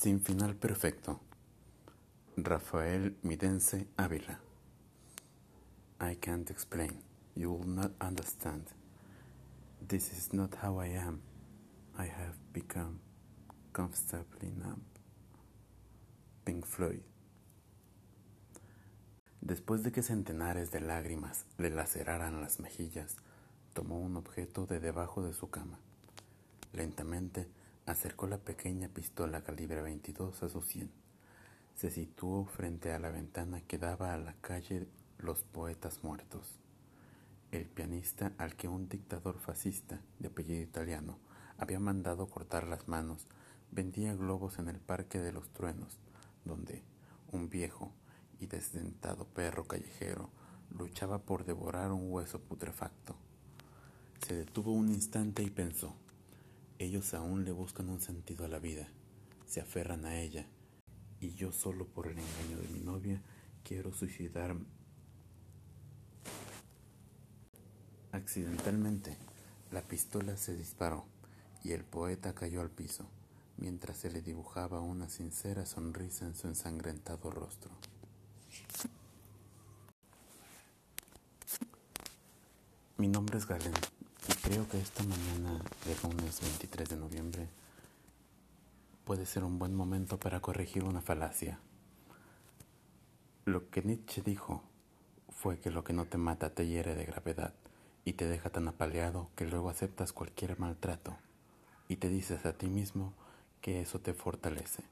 Sin final perfecto. Rafael Midense Ávila. I can't explain. You will not understand. This is not how I am. I have become comfortably numb. Pink Floyd. Después de que centenares de lágrimas le laceraran las mejillas, tomó un objeto de debajo de su cama. Lentamente Acercó la pequeña pistola calibre 22 a su sien. Se situó frente a la ventana que daba a la calle Los Poetas Muertos. El pianista al que un dictador fascista de apellido italiano había mandado cortar las manos vendía globos en el Parque de los Truenos, donde un viejo y desdentado perro callejero luchaba por devorar un hueso putrefacto. Se detuvo un instante y pensó. Ellos aún le buscan un sentido a la vida, se aferran a ella, y yo solo por el engaño de mi novia quiero suicidarme. Accidentalmente, la pistola se disparó y el poeta cayó al piso, mientras se le dibujaba una sincera sonrisa en su ensangrentado rostro. Mi nombre es Galen. Creo que esta mañana de lunes 23 de noviembre puede ser un buen momento para corregir una falacia. Lo que Nietzsche dijo fue que lo que no te mata te hiere de gravedad y te deja tan apaleado que luego aceptas cualquier maltrato y te dices a ti mismo que eso te fortalece.